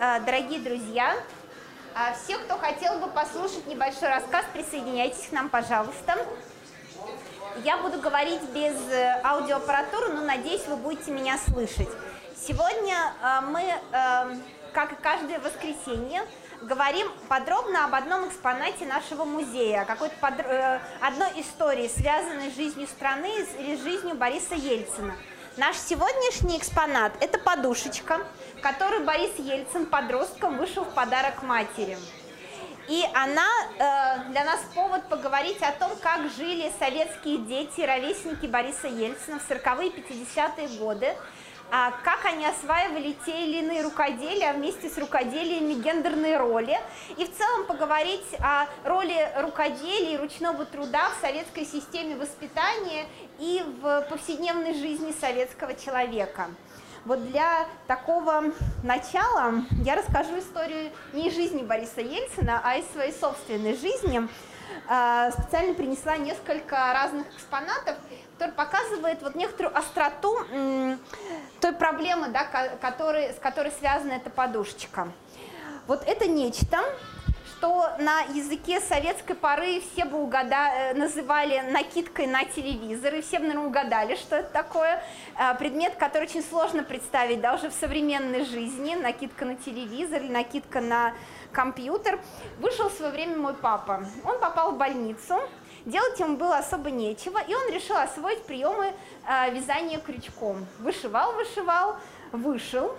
Э, дорогие друзья, э, все, кто хотел бы послушать небольшой рассказ, присоединяйтесь к нам, пожалуйста. Я буду говорить без э, аудиоаппаратуры, но надеюсь, вы будете меня слышать. Сегодня мы, как и каждое воскресенье, говорим подробно об одном экспонате нашего музея, какой-то под... одной истории, связанной с жизнью страны или с жизнью Бориса Ельцина. Наш сегодняшний экспонат – это подушечка, которую Борис Ельцин подростком вышел в подарок матери. И она э, для нас повод поговорить о том, как жили советские дети, ровесники Бориса Ельцина в 40-е и 50-е годы, а как они осваивали те или иные рукоделия, вместе с рукоделиями гендерные роли, и в целом поговорить о роли рукоделия и ручного труда в советской системе воспитания и в повседневной жизни советского человека. Вот для такого начала я расскажу историю не из жизни Бориса Ельцина, а из своей собственной жизни. А, специально принесла несколько разных экспонатов, который показывает вот некоторую остроту той проблемы, да, который, с которой связана эта подушечка. Вот это нечто, что на языке советской поры все бы угада... Э, называли накидкой на телевизор, и все бы, наверное, угадали, что это такое. А, предмет, который очень сложно представить, да, уже в современной жизни, накидка на телевизор или накидка на компьютер. Вышел в свое время мой папа. Он попал в больницу, Делать ему было особо нечего, и он решил освоить приемы э, вязания крючком. Вышивал, вышивал, вышел.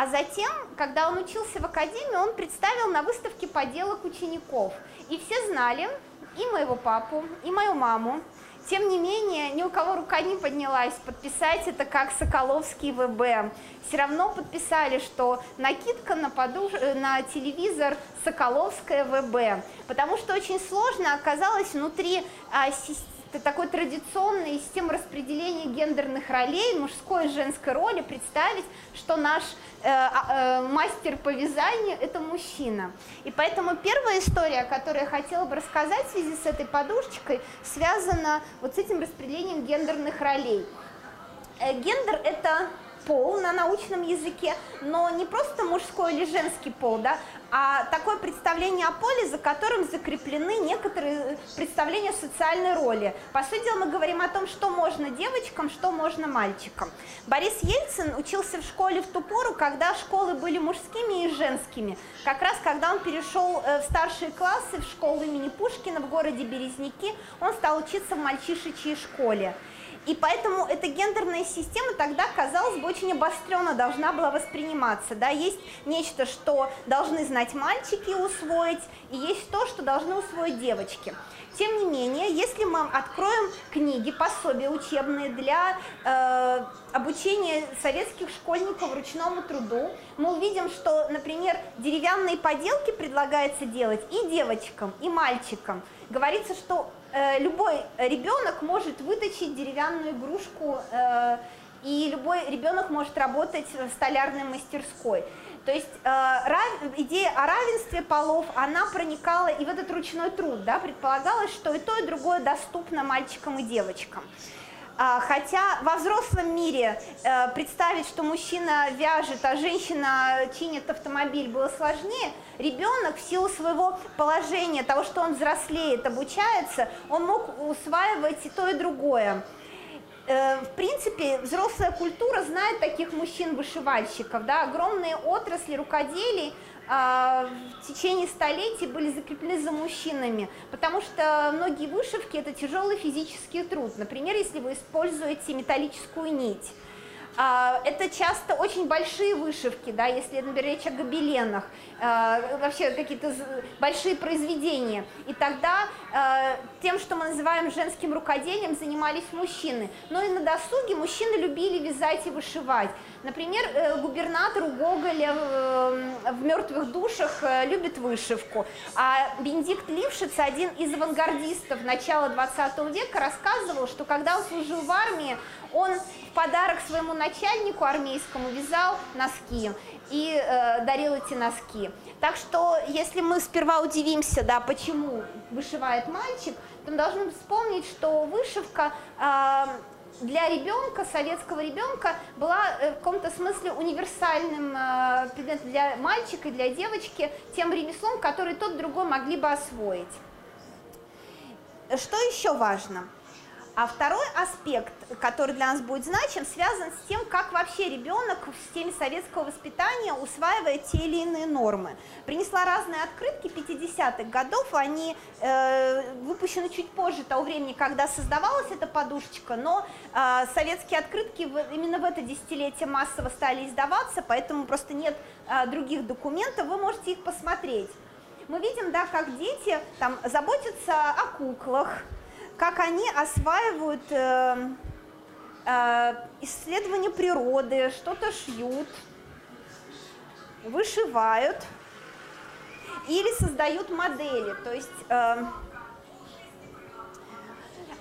А затем, когда он учился в академии, он представил на выставке поделок учеников. И все знали, и моего папу, и мою маму, тем не менее, ни у кого рука не поднялась подписать это как Соколовский ВБ. Все равно подписали, что накидка на, подуш... Э, на телевизор Соколовская ВБ, потому что очень сложно оказалось внутри а, системы такой традиционной системы распределения гендерных ролей, мужской и женской роли, представить, что наш э, а, э, мастер по вязанию – это мужчина. И поэтому первая история, которую я хотела бы рассказать в связи с этой подушечкой, связана вот с этим распределением гендерных ролей. Э, гендер – это пол на научном языке, но не просто мужской или женский пол, да, а такое представление о поле, за которым закреплены некоторые представления социальной роли. По сути дела, мы говорим о том, что можно девочкам, что можно мальчикам. Борис Ельцин учился в школе в ту пору, когда школы были мужскими и женскими. Как раз когда он перешел э, в старшие классы в школу имени Пушкина в городе Березники, он стал учиться в мальчишечьей школе. И поэтому эта гендерная система тогда, казалось бы, очень обостренно должна была восприниматься. Да? Есть нечто, что должны знать мальчики и усвоить, и есть то, что должны усвоить девочки. Тем не менее, если мы откроем книги, пособия учебные для э, обучения советских школьников ручному труду, мы увидим, что, например, деревянные поделки предлагается делать и девочкам, и мальчикам. Говорится, что э, любой ребенок может выточить деревянную игрушку, э, и любой ребенок может работать в столярной мастерской. То есть э, рав, идея о равенстве полов, она проникала и в этот ручной труд, да, предполагалось, что и то, и другое доступно мальчикам и девочкам. А, хотя во взрослом мире э, представить, что мужчина вяжет, а женщина чинит автомобиль, было сложнее, ребенок в силу своего положения, того, что он взрослеет, обучается, он мог усваивать и то, и другое. Э, в принципе, взрослая культура знает таких мужчин-вышивальщиков, да, огромные отрасли рукоделий а, в течение столетий были закреплены за мужчинами, потому что многие вышивки – это тяжелый физический труд. Например, если вы используете металлическую нить, а, это часто очень большие вышивки, да, если, например, речь о гобеленах, а, вообще какие-то большие произведения. И тогда а, тем, что мы называем женским рукоделием, занимались мужчины. Но и на досуге мужчины любили вязать и вышивать. Например, э, губернатор у Гоголя э, в «Мертвых душах» э, любит вышивку. А Бенедикт Лившиц, один из авангардистов начала 20 века, рассказывал, что когда он служил в армии, он в подарок своему начальнику армейскому вязал носки и э, дарил эти носки. Так что, если мы сперва удивимся, да, почему вышивает мальчик, мы должны вспомнить, что вышивка э, для ребенка, советского ребенка, была э, в каком-то смысле универсальным э, предметом для мальчика и для девочки, тем ремеслом, который тот другой могли бы освоить. Что еще важно? А второй аспект, который для нас будет значим, связан с тем, как вообще ребенок в системе советского воспитания усваивает те или иные нормы. Принесла разные открытки 50-х годов, они э, выпущены чуть позже того времени, когда создавалась эта подушечка, но э, советские открытки в, именно в это десятилетие массово стали издаваться, поэтому просто нет э, других документов, вы можете их посмотреть. Мы видим, да, как дети там заботятся о куклах, как они осваивают э, э, исследования природы, что-то шьют, вышивают или создают модели. То есть э,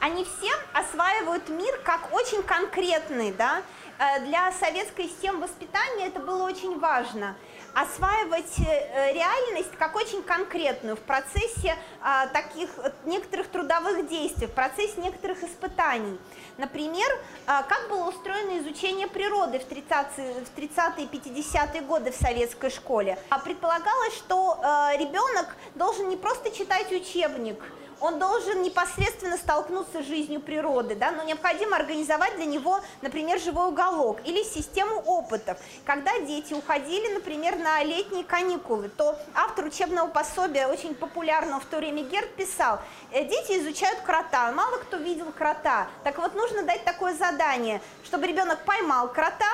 они все осваивают мир как очень конкретный, да, э, для советской системы воспитания это было очень важно – осваивать э, реальность как очень конкретную в процессе а, таких некоторых трудовых действий, в процессе некоторых испытаний. Например, а, как было устроено изучение природы в 30-е, в 30 и 50-е годы в советской школе. А предполагалось, что а, ребенок должен не просто читать учебник, он должен непосредственно столкнуться с жизнью природы, да, но необходимо организовать для него, например, живой уголок или систему опытов. Когда дети уходили, например, на летние каникулы, то автор учебного пособия, очень популярного в то время Герд, писал, «Э, дети изучают крота, мало кто видел крота, так вот нужно дать такое задание, чтобы ребенок поймал крота,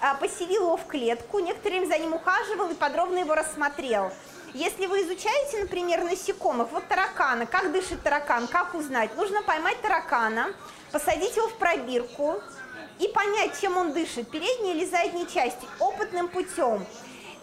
а, поселил его в клетку, некоторое время за ним ухаживал и подробно его рассмотрел. Если вы изучаете, например, насекомых, вот таракана, как дышит таракан, как узнать? Нужно поймать таракана, посадить его в пробирку и понять, чем он дышит, передней или задней части, опытным путем.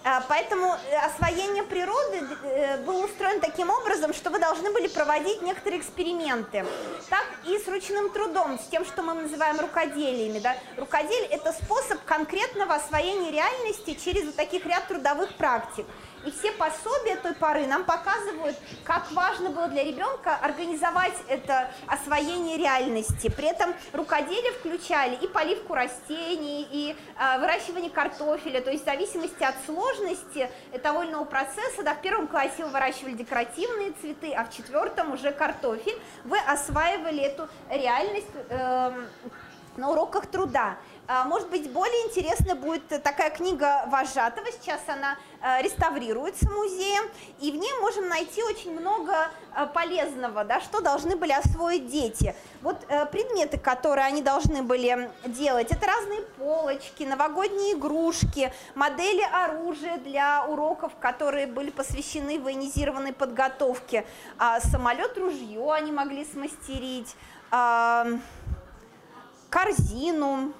А, поэтому э, освоение природы э, было устроено таким образом, что вы должны были проводить некоторые эксперименты. Так и с ручным трудом, с тем, что мы называем рукоделиями. Да? Рукоделие – это способ конкретного освоения реальности через вот таких ряд трудовых практик. И все пособия той поры нам показывают, как важно было для ребенка организовать это освоение реальности. При этом рукоделие включали и поливку растений, и э, выращивание картофеля, то есть в зависимости от сложности того или иного процесса, да, в первом классе вы выращивали декоративные цветы, а в четвертом уже картофель, вы осваивали эту реальность э, на уроках труда. А, может быть, более интересна будет такая книга Вожатого, сейчас она э, реставрируется музеем, и в ней можем найти очень много э, полезного, да, что должны были освоить дети. Вот э, предметы, которые они должны были делать, это разные полочки, новогодние игрушки, модели оружия для уроков, которые были посвящены военизированной подготовке, а самолет, ружье они могли смастерить, а, корзину,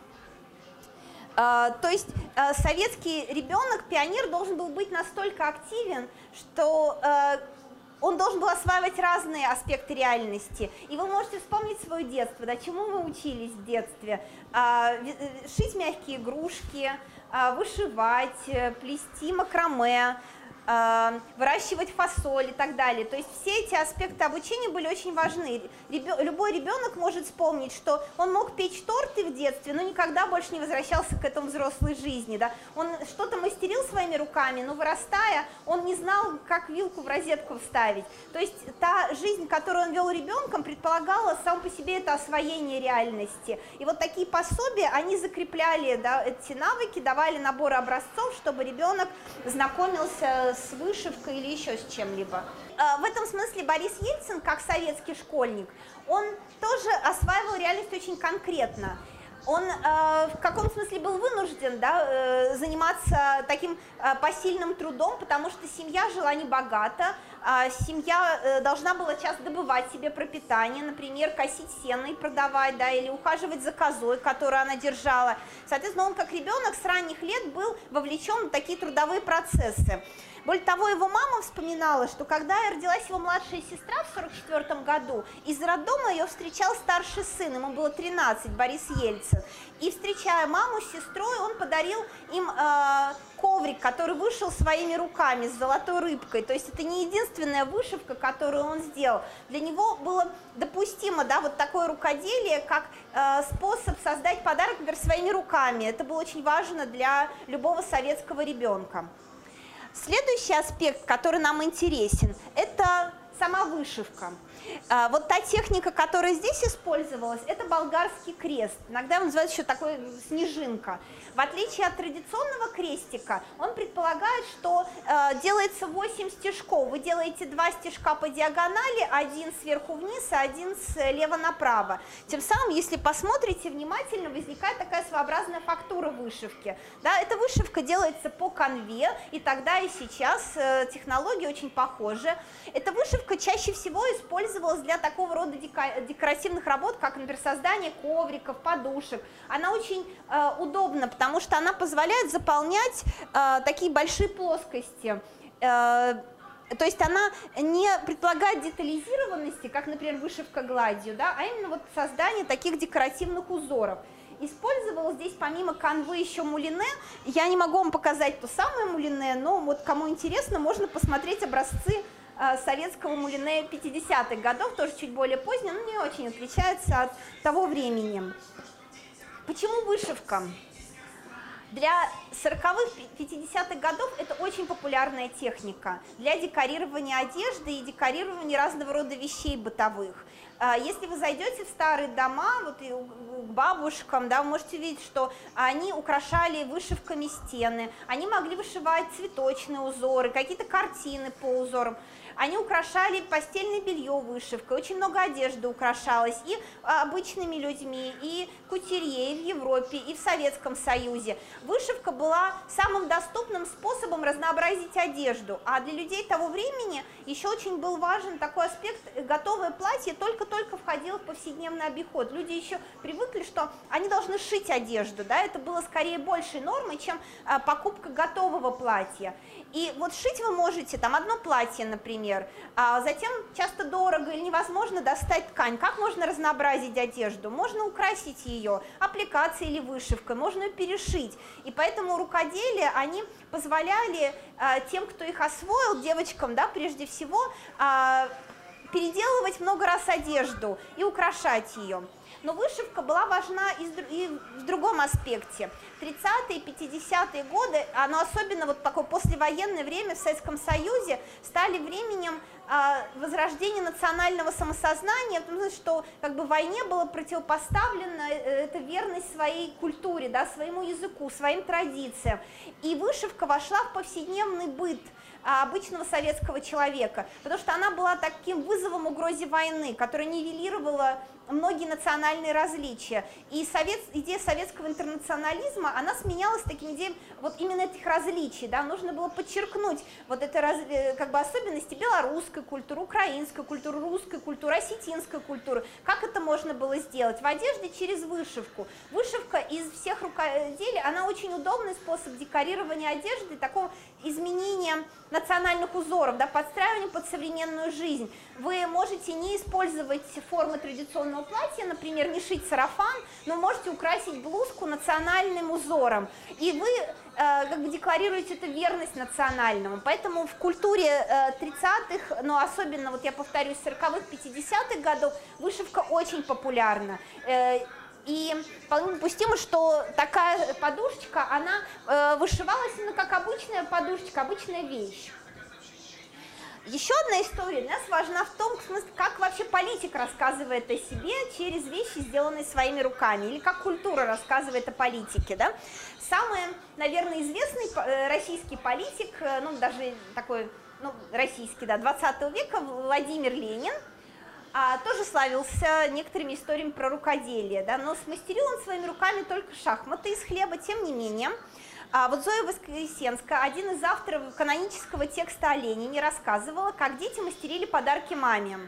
то есть а, советский ребенок, пионер, должен был быть настолько активен, что а, он должен был осваивать разные аспекты реальности. И вы можете вспомнить свое детство, да, чему вы учились в детстве. Э, шить мягкие игрушки, вышивать, э, плести макраме, выращивать фасоль и так далее. То есть все эти аспекты обучения были очень важны. Любой ребенок может вспомнить, что он мог печь торты в детстве, но никогда больше не возвращался к этому взрослой жизни. Да? Он что-то мастерил своими руками, но вырастая, он не знал, как вилку в розетку вставить. То есть та жизнь, которую он вел ребенком, предполагала сам по себе это освоение реальности. И вот такие пособия, они закрепляли да, эти навыки, давали набор образцов, чтобы ребенок знакомился с вышивкой или еще с чем-либо. А, в этом смысле Борис Ельцин, как советский школьник, он тоже осваивал реальность очень конкретно он э, в каком смысле был вынужден да, э, заниматься таким э, посильным трудом, потому что семья жила небогато, э, семья э, должна была часто добывать себе пропитание, например, косить сено и продавать, да, или ухаживать за козой, которую она держала. Соответственно, он как ребенок с ранних лет был вовлечен в такие трудовые процессы. Более того, его мама вспоминала, что когда родилась его младшая сестра в 1944 году, из роддома ее встречал старший сын, ему было 13, Борис Ельцин. И встречая маму с сестрой, он подарил им э, коврик, который вышел своими руками с золотой рыбкой. То есть это не единственная вышивка, которую он сделал. Для него было допустимо, да, вот такое рукоделие, как э, способ создать подарок, например, своими руками. Это было очень важно для любого советского ребенка. Следующий аспект, который нам интересен, это сама вышивка. А, вот та техника, которая здесь использовалась, это болгарский крест. Иногда он называется еще такой снежинка. В отличие от традиционного крестика, он предполагает, что э, делается 8 стежков. Вы делаете два стежка по диагонали, один сверху вниз, а один слева направо. Тем самым, если посмотрите внимательно, возникает такая своеобразная фактура вышивки. Да, эта вышивка делается по конве, и тогда и сейчас э, технологии очень похожи. Эта вышивка чаще всего использовалась для такого рода декоративных работ, как, например, создание ковриков, подушек. Она очень э, удобна, потому что она позволяет заполнять э, такие большие плоскости. Э, то есть она не предполагает детализированности, как, например, вышивка гладью, да, а именно вот создание таких декоративных узоров. Использовал здесь помимо канвы еще мулине. Я не могу вам показать то самое мулине, но вот кому интересно, можно посмотреть образцы советского мулине 50-х годов, тоже чуть более позднего, но не очень отличается от того времени. Почему вышивка? Для 40-х, 50-х годов это очень популярная техника для декорирования одежды и декорирования разного рода вещей бытовых. А, если вы зайдете в старые дома, вот и к бабушкам, да, вы можете увидеть, что они украшали вышивками стены, они могли вышивать цветочные узоры, какие-то картины по узорам. Они украшали постельное белье вышивкой, очень много одежды украшалось и обычными людьми, и кутерье, и в Европе, и в Советском Союзе. Вышивка была самым доступным способом разнообразить одежду, а для людей того времени еще очень был важен такой аспект, готовое платье только-только входило в повседневный обиход. Люди еще привыкли, что они должны шить одежду, да, это было скорее большей нормой, чем а, покупка готового платья. И вот шить вы можете там одно платье, например, а затем часто дорого или невозможно достать ткань. Как можно разнообразить одежду? Можно украсить ее аппликацией или вышивкой, можно ее перешить. И поэтому рукоделия, они позволяли а, тем, кто их освоил, девочкам, да, прежде всего, а, переделывать много раз одежду и украшать ее но вышивка была важна и в другом аспекте. 30-е, 50-е годы, оно особенно вот такое послевоенное время в Советском Союзе, стали временем а, возрождения национального самосознания, потому что как бы войне было противопоставлено э, эта верность своей культуре, да, своему языку, своим традициям. И вышивка вошла в повседневный быт – обычного советского человека, потому что она была таким вызовом угрозе войны, которая нивелировала многие национальные различия. И совет, идея советского интернационализма, она сменялась таким идеей вот именно этих различий. Да? Нужно было подчеркнуть вот это раз, э, как бы особенности белорусской культуры, украинской культуры, русской культуры, осетинской культуры. Как это можно было сделать? В одежде через вышивку. Вышивка из всех рукоделий, она очень удобный способ декорирования одежды, такого изменения национальных узоров, да, подстраивания под современную жизнь. Вы можете не использовать формы традиционного платья, например, не шить сарафан, но можете украсить блузку национальным узором. И вы э, как бы декларируете эту верность национальному. Поэтому в культуре э, 30-х, но особенно, вот я повторюсь, 40-х, 50-х годов вышивка очень популярна. Э, и вполне допустимо, что такая подушечка, она э, вышивалась именно как обычная подушечка, обычная вещь. Еще одна история для нас важна в том, как вообще политик рассказывает о себе через вещи, сделанные своими руками, или как культура рассказывает о политике. Да? Самый, наверное, известный э, российский политик, э, ну даже такой ну, российский, да, 20 века, Владимир Ленин, а, тоже славился некоторыми историями про рукоделие, да, но смастерил он своими руками только шахматы из хлеба, тем не менее. А вот Зоя Воскресенская, один из авторов канонического текста о Ленине, рассказывала, как дети мастерили подарки маме.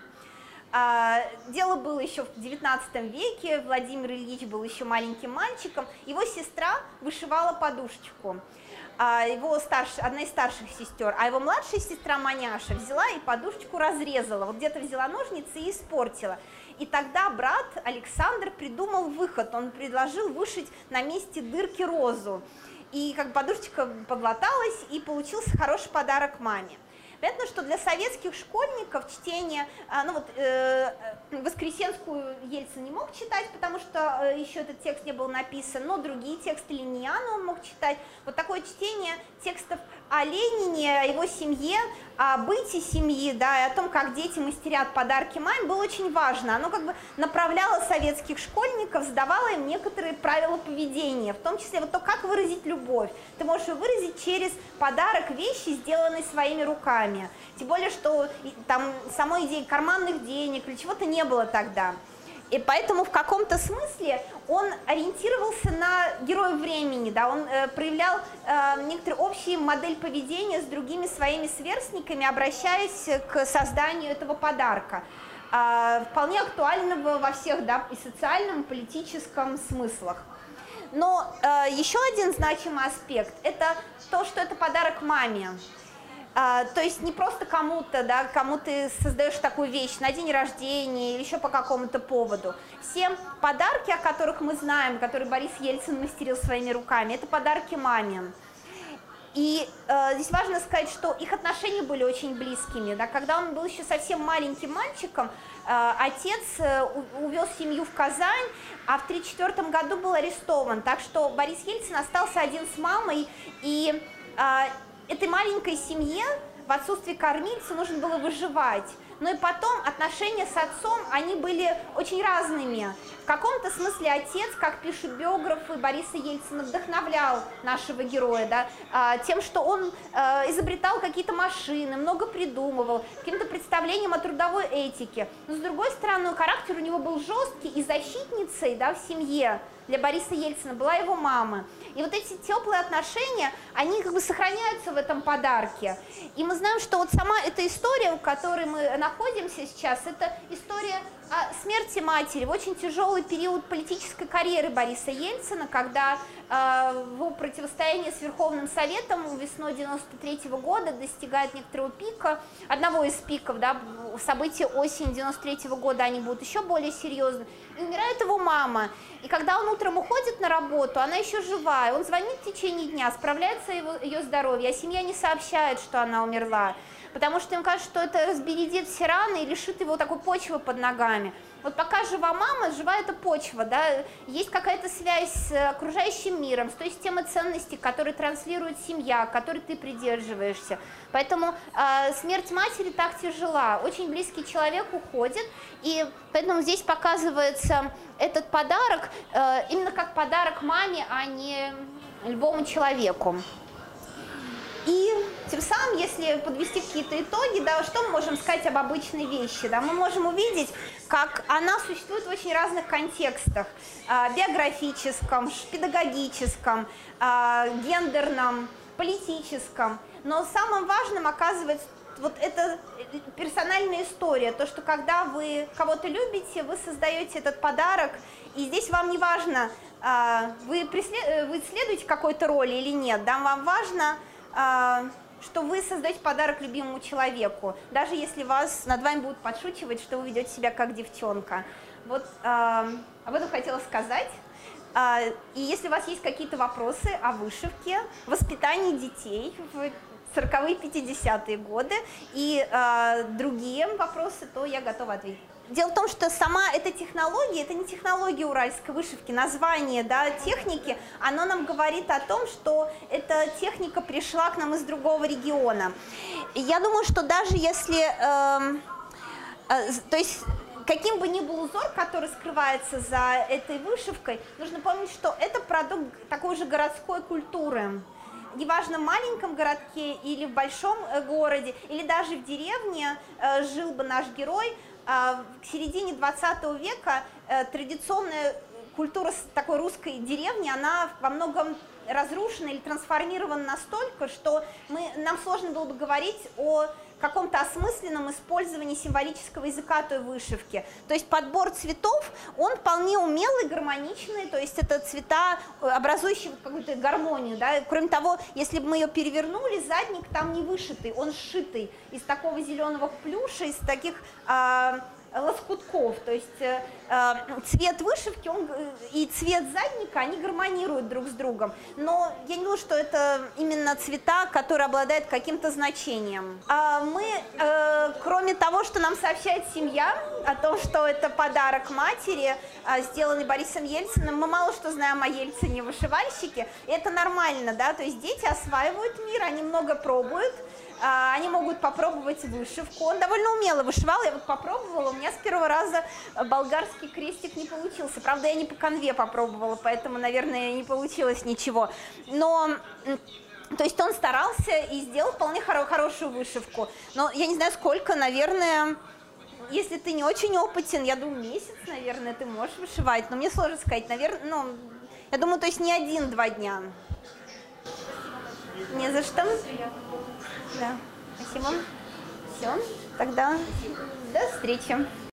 А, дело было еще в XIX веке, Владимир Ильич был еще маленьким мальчиком, его сестра вышивала подушечку. А, его старш, одна из старших сестер, а его младшая сестра Маняша взяла и подушечку разрезала, вот где-то взяла ножницы и испортила. И тогда брат Александр придумал выход, он предложил вышить на месте дырки розу. И как подушечка подлаталась, и получился хороший подарок маме. Понятно, что для советских школьников чтение, а, ну вот э, Воскресенскую Ельцин не мог читать, потому что э, еще этот текст не был написан, но другие тексты Лениана он мог читать. Вот такое чтение текстов о Ленине, о его семье, о быте семьи, да, и о том, как дети мастерят подарки маме, было очень важно. Оно как бы направляло советских школьников, задавало им некоторые правила поведения, в том числе вот то, как выразить любовь. Ты можешь ее выразить через подарок вещи, сделанные своими руками. Тем более, что там самой идеи карманных денег или чего-то не было тогда. И поэтому в каком-то смысле он ориентировался на героя времени, да, он э, проявлял э, некоторые общие модель поведения с другими своими сверстниками, обращаясь к созданию этого подарка, э, вполне актуального во всех, да, и социальном, и политическом смыслах. Но э, еще один значимый аспект – это то, что это подарок маме. А, то есть не просто кому-то, да, кому ты создаешь такую вещь на день рождения или еще по какому-то поводу. Все подарки, о которых мы знаем, которые Борис Ельцин мастерил своими руками, это подарки маме. И э, здесь важно сказать, что их отношения были очень близкими. Да? Когда он был еще совсем маленьким мальчиком, э, отец э, увез семью в Казань, а в 1934 году был арестован. Так что Борис Ельцин остался один с мамой, и э, этой маленькой семье в отсутствии кормильца нужно было выживать. Но и потом отношения с отцом, они были очень разными. В каком-то смысле отец, как пишут биографы Бориса Ельцина, вдохновлял нашего героя да, а, тем, что он а, изобретал какие-то машины, много придумывал, каким-то представлением о трудовой этике. Но с другой стороны, характер у него был жесткий, и защитницей да, в семье для Бориса Ельцина была его мама. И вот эти теплые отношения, они как бы сохраняются в этом подарке. И мы знаем, что вот сама эта история, в которой мы находимся сейчас, это история о смерти матери в очень тяжелый период политической карьеры Бориса Ельцина, когда э, в противостоянии с Верховным Советом весной 93 -го года достигает некоторого пика, одного из пиков, да, события осени 93 -го года, они будут еще более серьезны, умирает его мама. И когда он утром уходит на работу, она еще живая, он звонит в течение дня, справляется его, ее здоровье, а семья не сообщает, что она умерла потому что им кажется, что это разбередит все раны и лишит его такой почвы под ногами. Вот пока жива мама, жива эта почва, да, есть какая-то связь с окружающим миром, с той системой ценностей, которые транслирует семья, которой ты придерживаешься. Поэтому э, смерть матери так тяжела, очень близкий человек уходит, и поэтому здесь показывается этот подарок э, именно как подарок маме, а не любому человеку. И тем самым, если подвести какие-то итоги, да, что мы можем сказать об обычной вещи? Да? Мы можем увидеть, как она существует в очень разных контекстах. Э, биографическом, педагогическом, э, гендерном, политическом. Но самым важным оказывается вот это персональная история, то, что когда вы кого-то любите, вы создаете этот подарок, и здесь вам не важно, вы, преслед... вы следуете какой-то роли или нет, да, вам важно а, что вы создаете подарок любимому человеку, даже если вас над вами будут подшучивать, что вы ведете себя как девчонка. Вот э, об этом хотела сказать. Э, и если у вас есть какие-то вопросы о вышивке, воспитании детей в 40-е, 50-е годы и э, другие вопросы, то я готова ответить. Дело в том, что сама эта технология, это не технология уральской вышивки, название да, техники, оно нам говорит о том, что эта техника пришла к нам из другого региона. Я думаю, что даже если, э, э, то есть каким бы ни был узор, который скрывается за этой вышивкой, нужно помнить, что это продукт такой же городской культуры неважно в маленьком городке или в большом э, городе, или даже в деревне э, жил бы наш герой, к середине 20 века э, традиционная культура такой русской деревни, она во многом разрушена или трансформирована настолько, что мы, нам сложно было бы говорить о каком-то осмысленном использовании символического языка той вышивки. То есть подбор цветов, он вполне умелый, гармоничный, то есть это цвета, э, образующие какую-то гармонию. Да? Кроме того, если бы мы ее перевернули, задник там не вышитый, он сшитый из такого зеленого плюша, из таких... А, лоскутков, то есть э, э, цвет вышивки он, э, и цвет задника, они гармонируют друг с другом, но я не думаю, что это именно цвета, которые обладают каким-то значением. А мы, э, кроме того, что нам сообщает семья о том, что это подарок матери, э, сделанный Борисом Ельциным, мы мало что знаем о Ельцине вышивальщике, это нормально, да, то есть дети осваивают мир, они много пробуют, они могут попробовать вышивку. Он довольно умело вышивал, я вот попробовала, у меня с первого раза болгарский крестик не получился. Правда, я не по конве попробовала, поэтому, наверное, не получилось ничего. Но то есть он старался и сделал вполне хоро хорошую вышивку. Но я не знаю сколько, наверное, если ты не очень опытен, я думаю, месяц, наверное, ты можешь вышивать. Но мне сложно сказать, наверное, ну, я думаю, то есть не один-два дня. Не за что. Да. Спасибо. Все. Тогда до встречи.